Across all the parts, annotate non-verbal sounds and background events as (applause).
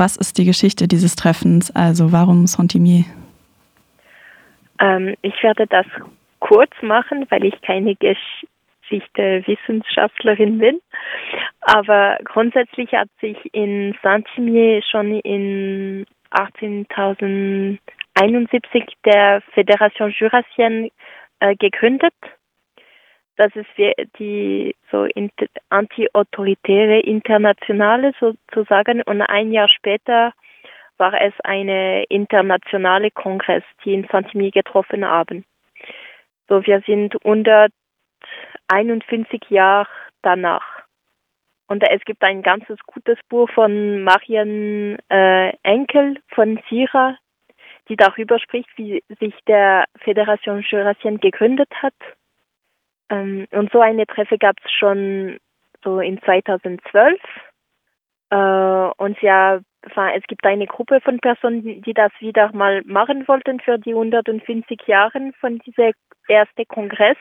was ist die Geschichte dieses Treffens? Also warum Saint-Imier? Ähm, ich werde das kurz machen, weil ich keine Geschichte-Wissenschaftlerin bin. Aber grundsätzlich hat sich in Saint-Imier schon in 1871 der Fédération Jurassienne äh, gegründet. Das ist die so anti-autoritäre Internationale sozusagen und ein Jahr später war es eine internationale Kongress, die in Saint-Imier getroffen haben. So, wir sind 151 Jahre danach. Und es gibt ein ganzes gutes Buch von Marian äh, Enkel von Sira, die darüber spricht, wie sich der Fédération Jurassienne gegründet hat. Ähm, und so eine Treffe gab es schon so in 2012. Äh, und ja, es gibt eine Gruppe von Personen, die das wieder mal machen wollten für die 150 Jahre von diesem ersten Kongress.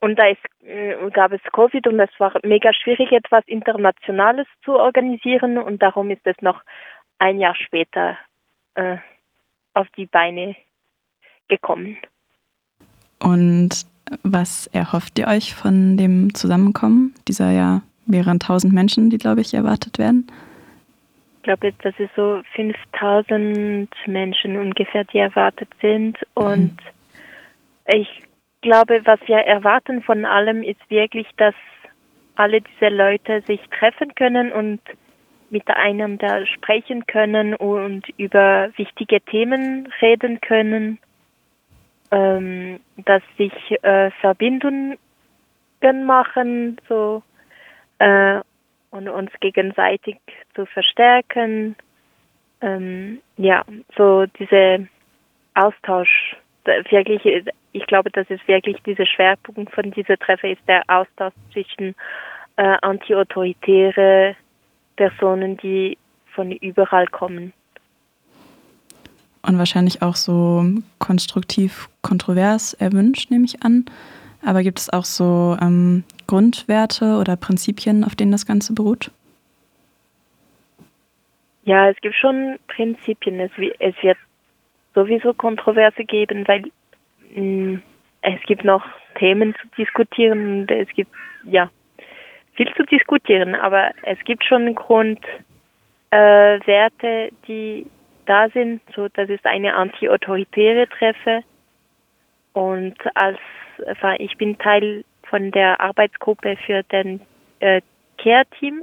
Und da ist, äh, gab es Covid und es war mega schwierig, etwas Internationales zu organisieren und darum ist es noch ein Jahr später äh, auf die Beine gekommen. Und was erhofft ihr euch von dem Zusammenkommen dieser ja mehreren tausend Menschen, die, glaube ich, erwartet werden? Ich glaube, dass es so 5000 Menschen ungefähr, die erwartet sind. Und mhm. ich glaube, was wir erwarten von allem, ist wirklich, dass alle diese Leute sich treffen können und miteinander sprechen können und über wichtige Themen reden können, ähm, dass sich äh, Verbindungen machen, so äh, und uns gegenseitig zu verstärken. Ähm, ja, so diese Austausch, wirklich, ich glaube, das ist wirklich dieser Schwerpunkt von dieser Treffer ist der Austausch zwischen äh, anti-autoritäre Personen, die von überall kommen. Und wahrscheinlich auch so konstruktiv kontrovers erwünscht, nehme ich an. Aber gibt es auch so ähm, Grundwerte oder Prinzipien, auf denen das Ganze beruht? Ja, es gibt schon Prinzipien. Es, es wird sowieso Kontroverse geben, weil mh, mm, es gibt noch Themen zu diskutieren und es gibt ja viel zu diskutieren, aber es gibt schon Grundwerte, äh, die da sind. So, das ist eine anti-autoritäre Treffe und als ich bin Teil von der Arbeitsgruppe für den äh, Care-Team.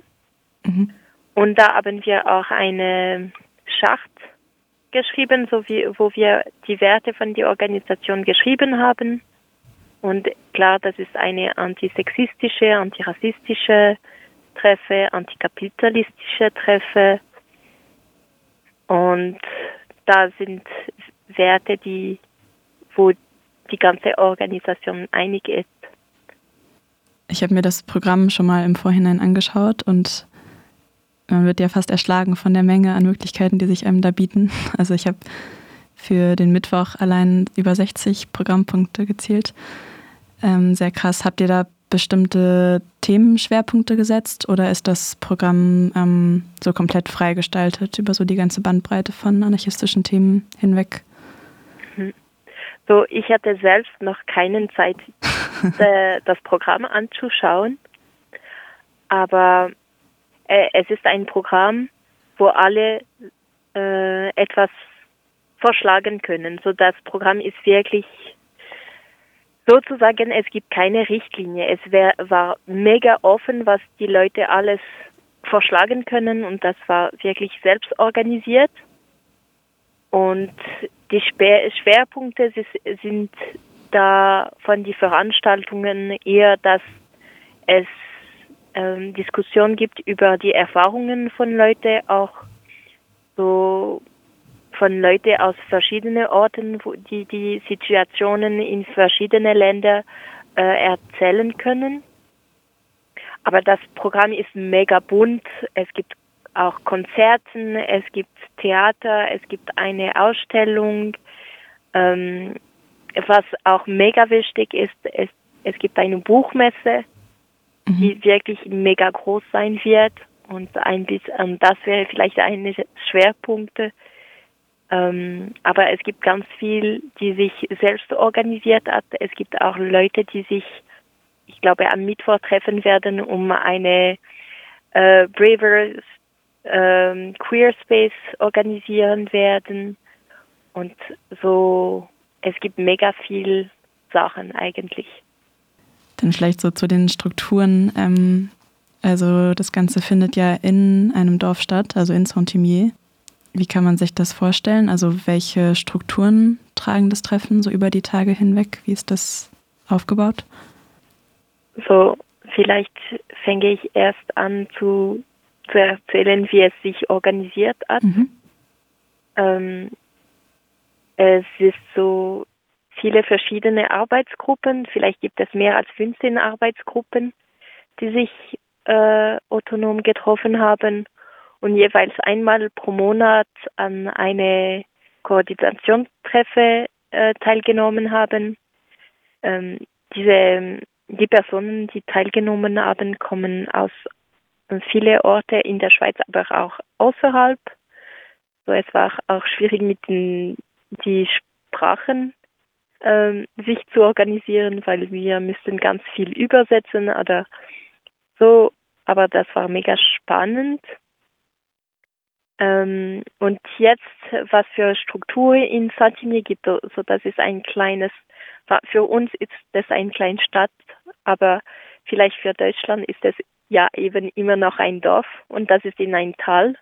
Mhm. Und da haben wir auch eine Schacht geschrieben, so wie, wo wir die Werte von der Organisation geschrieben haben. Und klar, das ist eine antisexistische, antirassistische Treffe, antikapitalistische Treffe. Und da sind Werte, die, wo die ganze Organisation einig ist. Ich habe mir das Programm schon mal im Vorhinein angeschaut und man wird ja fast erschlagen von der Menge an Möglichkeiten, die sich einem da bieten. (laughs) Also ich habe für den Mittwoch allein über 60 Programmpunkte gezählt. Ähm, sehr krass. Habt ihr da bestimmte Themenschwerpunkte gesetzt oder ist das Programm ähm, so komplett freigestaltet über so die ganze Bandbreite von anarchistischen Themen hinweg? So, ich hatte selbst noch keine Zeit, (laughs) äh, das Programm anzuschauen, aber äh, es ist ein Programm, wo alle äh, etwas vorschlagen können. So, das Programm ist wirklich sozusagen, es gibt keine Richtlinie. Es wär, war mega offen, was die Leute alles vorschlagen können und das war wirklich selbst organisiert. Und die Schwerpunkte sind da von den Veranstaltungen eher, dass es ähm, Diskussion gibt über die Erfahrungen von Leuten, auch so von Leuten aus verschiedenen Orten, wo die die Situationen in verschiedenen Ländern äh, erzählen können. Aber das Programm ist mega bunt. Es gibt auch Konzerten, es gibt Theater, es gibt eine Ausstellung. Ähm, was auch mega wichtig ist, es, es gibt eine Buchmesse, mhm. die wirklich mega groß sein wird. und ein bisschen, das wäre vielleicht eine Schwerpunkte. Ähm, aber es gibt ganz viel, die sich selbst organisiert hat. Es gibt auch Leute, die sich, ich glaube, am Mittwoch treffen werden, um eine äh, Braver äh, Queer Space organisieren werden. Und so, es gibt mega viel Sachen eigentlich. Dann vielleicht so zu den Strukturen. Ähm, also das Ganze findet ja in einem Dorf statt, also in Saint-Imier. Wie kann man sich das vorstellen? Also welche Strukturen tragen das Treffen so über die Tage hinweg? Wie ist das aufgebaut? So, vielleicht fange ich erst an zu, zu erzählen, wie es sich organisiert hat. Mhm. Ähm, es ist so viele verschiedene Arbeitsgruppen. Vielleicht gibt es mehr als 15 Arbeitsgruppen, die sich äh, autonom getroffen haben und jeweils einmal pro Monat an eine Koordinationstreffe äh, teilgenommen haben. Ähm, diese, die Personen, die teilgenommen haben, kommen aus viele Orte in der Schweiz, aber auch außerhalb. So, es war auch schwierig mit den die Sprachen ähm, sich zu organisieren, weil wir müssten ganz viel übersetzen oder so. Aber das war mega spannend. Ähm, und jetzt, was für Struktur in Saint-Imier gibt, so das ist ein kleines, für uns ist das ein kleine Stadt, aber vielleicht für Deutschland ist es ja eben immer noch ein Dorf und das ist in ein Tal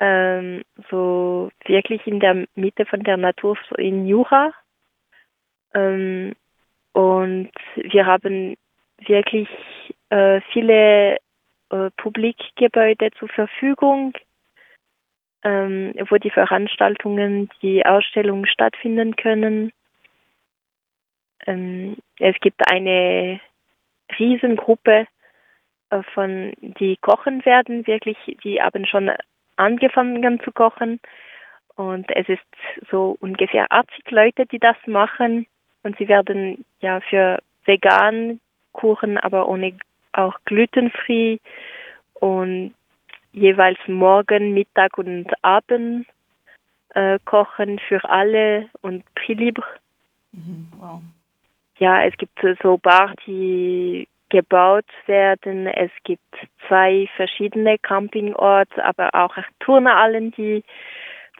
ähm, so wirklich in der Mitte von der Natur, so in Jura. Ähm, und wir haben wirklich äh, viele äh, Publikgebäude zur Verfügung, ähm, wo die Veranstaltungen, die Ausstellungen stattfinden können. Ähm, es gibt eine Riesengruppe äh, von, die kochen werden, wirklich, die haben schon angefangen zu kochen. Und es ist so ungefähr 80 Leute, die das machen. Und sie werden ja für vegan Kuchen, aber ohne auch glutenfrei und jeweils morgen, Mittag und Abend äh, kochen für alle und Prix libre. Mhm, wow. Ja, es gibt so Bar, die gebaut werden. Es gibt zwei verschiedene Campingorte, aber auch Turnhallen, die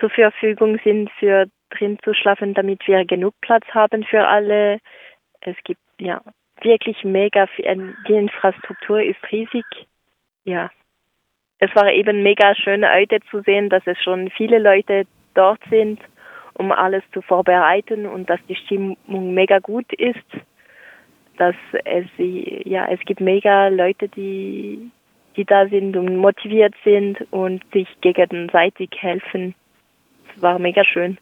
zur Verfügung sind für drin zu schlafen, damit wir genug Platz haben für alle. Es gibt ja wirklich mega viel. Die Infrastruktur ist riesig. Ja. Es war eben mega schön heute zu sehen, dass es schon viele Leute dort sind, um alles zu vorbereiten und dass die Stimmung mega gut ist dass es ja es gibt mega Leute, die die da sind und motiviert sind und sich gegenseitig helfen. Es war mega schön.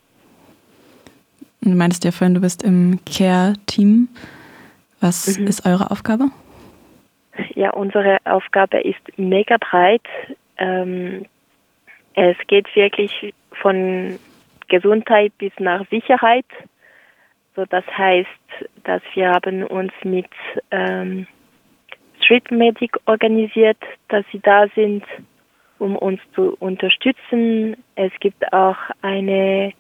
Du meintest ja vorhin, du bist im Care-Team. Was mhm. ist eure Aufgabe? Ja, unsere Aufgabe ist mega breit. Ähm, es geht wirklich von Gesundheit bis nach Sicherheit. So, das heißt, dass wir haben uns mit ähm, Street Medic organisiert, dass sie da sind, um uns zu unterstützen. Es gibt auch eine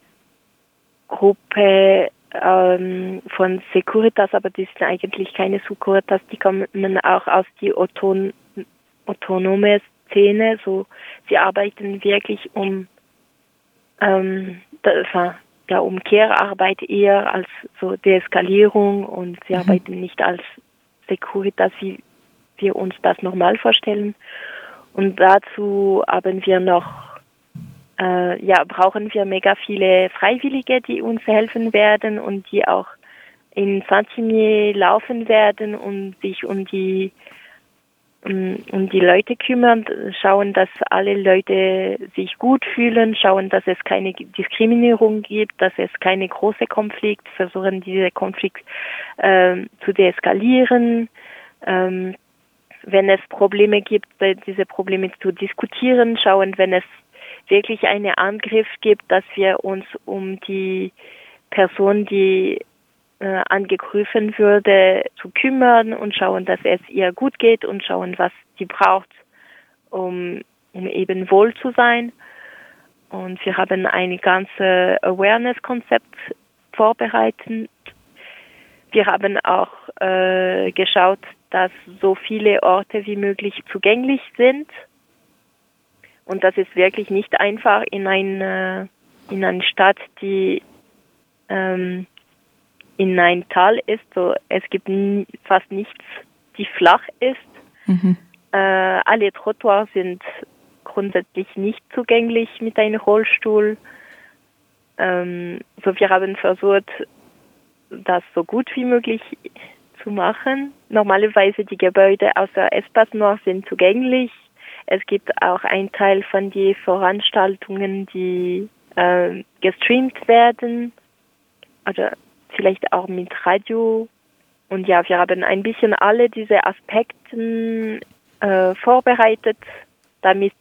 Gruppe ähm, von Securitas, aber die sind eigentlich keine Securitas, die kommen auch aus die Auton autonome Szene. So, sie arbeiten wirklich um ähm, das, ja Umkehrarbeit eher als so Deeskalierung und sie mhm. arbeiten nicht als Securitas, wie wir uns das normal vorstellen. Und dazu haben wir noch, äh, ja, brauchen wir mega viele Freiwillige, die uns helfen werden und die auch in Saint-Imier laufen werden und sich um die um die Leute kümmern, schauen, dass alle Leute sich gut fühlen, schauen, dass es keine Diskriminierung gibt, dass es keine große Konflikt, versuchen diese Konflikt äh, zu deeskalieren. Ähm, wenn es Probleme gibt, diese Probleme zu diskutieren, schauen, wenn es wirklich einen Angriff gibt, dass wir uns um die Person, die äh, angegriffen würde, zu kümmern und schauen, dass es ihr gut geht und schauen, was sie braucht um, um eben wohl zu sein. Und wir haben ein ganzes Awareness-Konzept vorbereitet. Wir haben auch äh, geschaut, dass so viele Orte wie möglich zugänglich sind. Und das ist wirklich nicht einfach in eine, in eine Stadt, die ähm, in ein Tal ist. So, es gibt fast nichts, die flach ist. Mhm. Äh, alle Trottoirs sind grundsätzlich nicht zugänglich mit einem Rollstuhl. Ähm, so wir haben versucht, das so gut wie möglich zu machen. Normalerweise die Gebäude außer Espace Noir sind zugänglich. Es gibt auch einen Teil von den Veranstaltungen, die äh, gestreamt werden oder vielleicht auch mit Radio. Und ja, wir haben ein bisschen alle diese Aspekte äh, vorbereitet, damit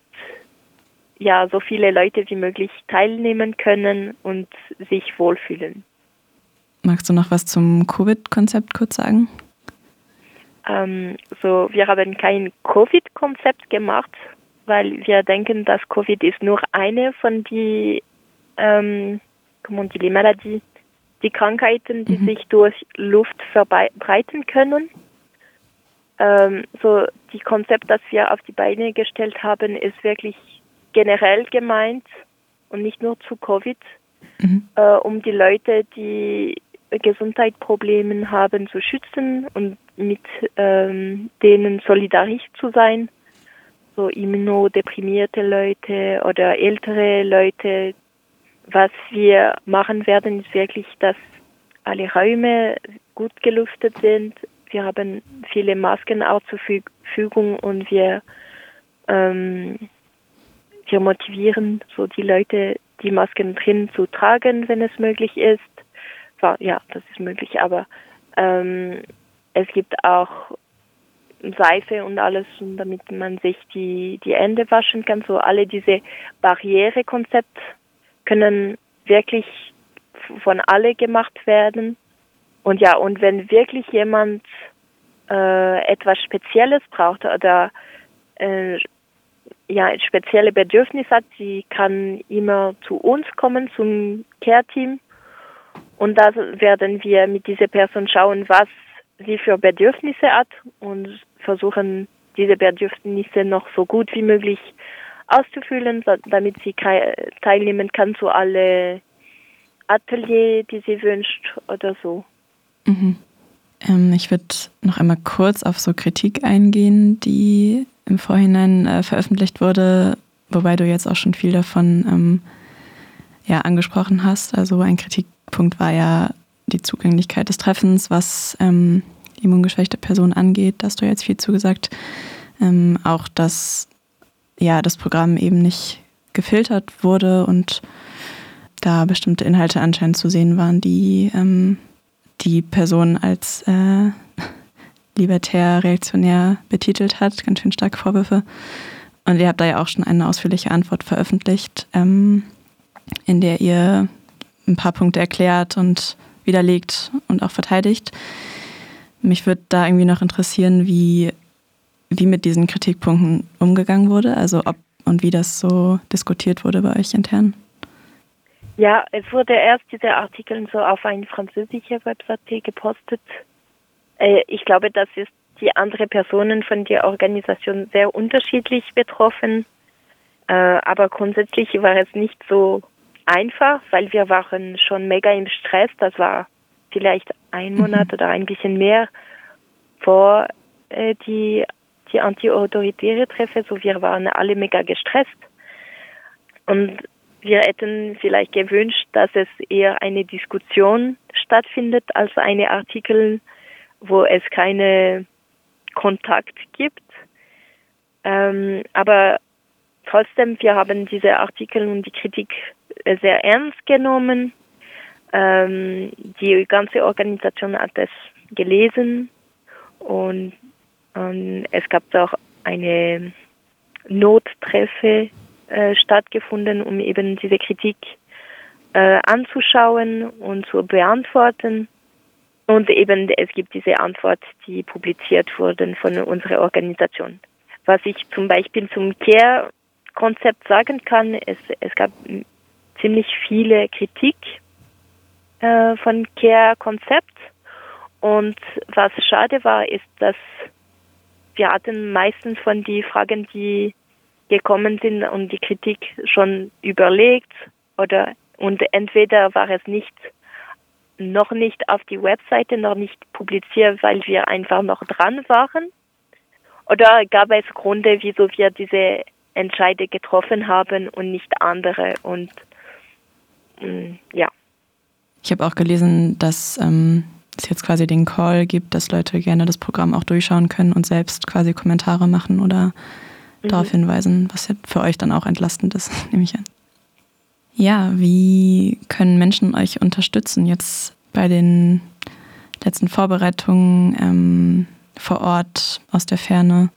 ja so viele Leute wie möglich teilnehmen können und sich wohlfühlen. Magst du noch was zum Covid-Konzept kurz sagen? Ähm, so, wir haben kein Covid-Konzept gemacht, weil wir denken, dass Covid ist nur eine von die, ähm, comment die Maladie, die Krankheiten, die mhm. sich durch Luft verbreiten können. Ähm, so, die Konzept, das wir auf die Beine gestellt haben, ist wirklich generell gemeint und nicht nur zu Covid, mhm. äh, um die Leute, die Gesundheitsprobleme haben, zu schützen und mit ähm, denen solidarisch zu sein. So immunodeprimierte Leute oder ältere Leute. Was wir machen werden, ist wirklich, dass alle Räume gut gelüftet sind. Wir haben viele Masken auch zur Verfügung und wir ähm, wir motivieren so die Leute, die Masken drin zu tragen, wenn es möglich ist. Ja, das ist möglich, aber ähm, es gibt auch Seife und alles, damit man sich die, die Hände waschen kann. So alle diese Barrierekonzepte können wirklich von alle gemacht werden. Und ja, und wenn wirklich jemand äh, etwas Spezielles braucht oder äh, ja spezielle Bedürfnisse hat, sie kann immer zu uns kommen, zum Care-Team. Und da werden wir mit dieser Person schauen, was sie für Bedürfnisse hat und versuchen, diese Bedürfnisse noch so gut wie möglich auszufüllen, damit sie teilnehmen kann zu alle Atelier, die sie wünscht oder so. Mhm. Ähm, ich würde noch einmal kurz auf so Kritik eingehen, die im Vorhinein äh, veröffentlicht wurde, wobei du jetzt auch schon viel davon ähm, ja, angesprochen hast. Also ein Kritikpunkt war ja die Zugänglichkeit des Treffens, was ähm, immungeschwächte Personen angeht. Da hast du jetzt viel zugesagt. Ähm, auch, dass ja, das Programm eben nicht gefiltert wurde und da bestimmte Inhalte anscheinend zu sehen waren, die ähm, die Person als äh, (laughs) libertär, reaktionär betitelt hat. Ganz schön starke Vorwürfe. Und ihr habt da ja auch schon eine ausführliche Antwort veröffentlicht, ähm, in der ihr ein paar Punkte erklärt und widerlegt und auch verteidigt. Mich würde da irgendwie noch interessieren, wie, wie mit diesen Kritikpunkten umgegangen wurde, also ob und wie das so diskutiert wurde bei euch intern. Ja, es wurde erst diese Artikel so auf eine französische Webseite gepostet äh, ich glaube, das ist die andere Personen von der Organisation sehr unterschiedlich betroffen. Äh, aber grundsätzlich war es nicht so einfach, weil wir waren schon mega im Stress. Das war vielleicht ein Monat mhm. oder ein bisschen mehr vor äh, die, die anti-autoritäre Treffe. So wir waren alle mega gestresst. Und wir hätten vielleicht gewünscht, dass es eher eine Diskussion stattfindet als eine Artikel wo es keine Kontakt gibt. Ähm, aber trotzdem, wir haben diese Artikel und die Kritik sehr ernst genommen. Ähm, die ganze Organisation hat es gelesen und, und es gab auch eine Nottreffe äh, stattgefunden, um eben diese Kritik äh, anzuschauen und zu beantworten. Und eben es gibt diese Antwort, die publiziert wurde von unserer Organisation. Was ich zum Beispiel zum Care-Konzept sagen kann, es, es gab ziemlich viele Kritik äh, von Care-Konzept. Und was schade war, ist, dass wir hatten meistens von den Fragen, die gekommen sind und die Kritik schon überlegt oder und entweder war es nicht noch nicht auf die Webseite noch nicht publiziert, weil wir einfach noch dran waren oder gab es Gründe, wieso wir diese Entscheide getroffen haben und nicht andere und ja. Ich habe auch gelesen, dass ähm, es jetzt quasi den Call gibt, dass Leute gerne das Programm auch durchschauen können und selbst quasi Kommentare machen oder mhm. darauf hinweisen, was ja für euch dann auch entlastend ist, (laughs) nehme ich an. Ja, wie können Menschen euch unterstützen jetzt bei den letzten Vorbereitungen ähm, vor Ort, aus der Ferne?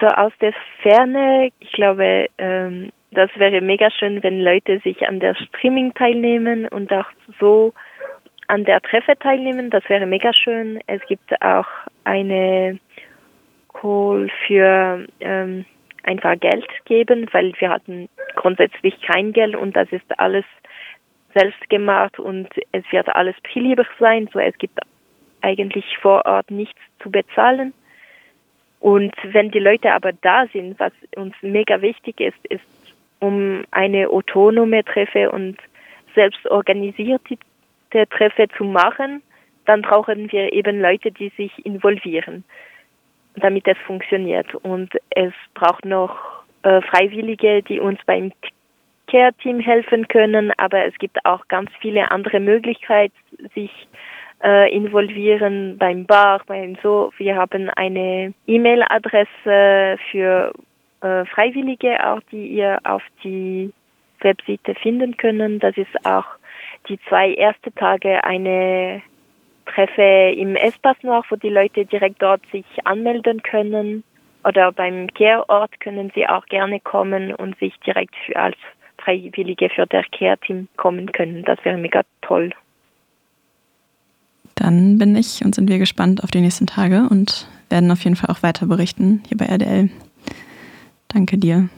So aus der Ferne, ich glaube, ähm, das wäre mega schön, wenn Leute sich an der Streaming teilnehmen und auch so an der Treffe teilnehmen. Das wäre mega schön. Es gibt auch eine Call für ähm, einfach Geld geben, weil wir hatten grundsätzlich kein Geld und das ist alles selbst gemacht und es wird alles billiger sein. So es gibt eigentlich vor Ort nichts zu bezahlen. Und wenn die Leute aber da sind, was uns mega wichtig ist, ist um eine autonome Treffe und selbst organisierte Treffe zu machen, dann brauchen wir eben Leute, die sich involvieren, damit es funktioniert. Und es braucht noch äh, Freiwillige, die uns beim Care-Team helfen können, aber es gibt auch ganz viele andere Möglichkeiten, sich äh, involvieren beim Bar, beim so. Wir haben eine E-Mail-Adresse für äh, Freiwillige, auch die ihr auf die Webseite finden können. Das ist auch die zwei erste Tage eine Treffe im Espace noch, wo die Leute direkt dort sich anmelden können. Oder beim Care-Ort können sie auch gerne kommen und sich direkt für, als Freiwillige für das Care-Team kommen können. Das wäre mega toll. Dann bin ich und sind wir gespannt auf die nächsten Tage und werden auf jeden Fall auch weiter berichten hier bei RDL. Danke dir.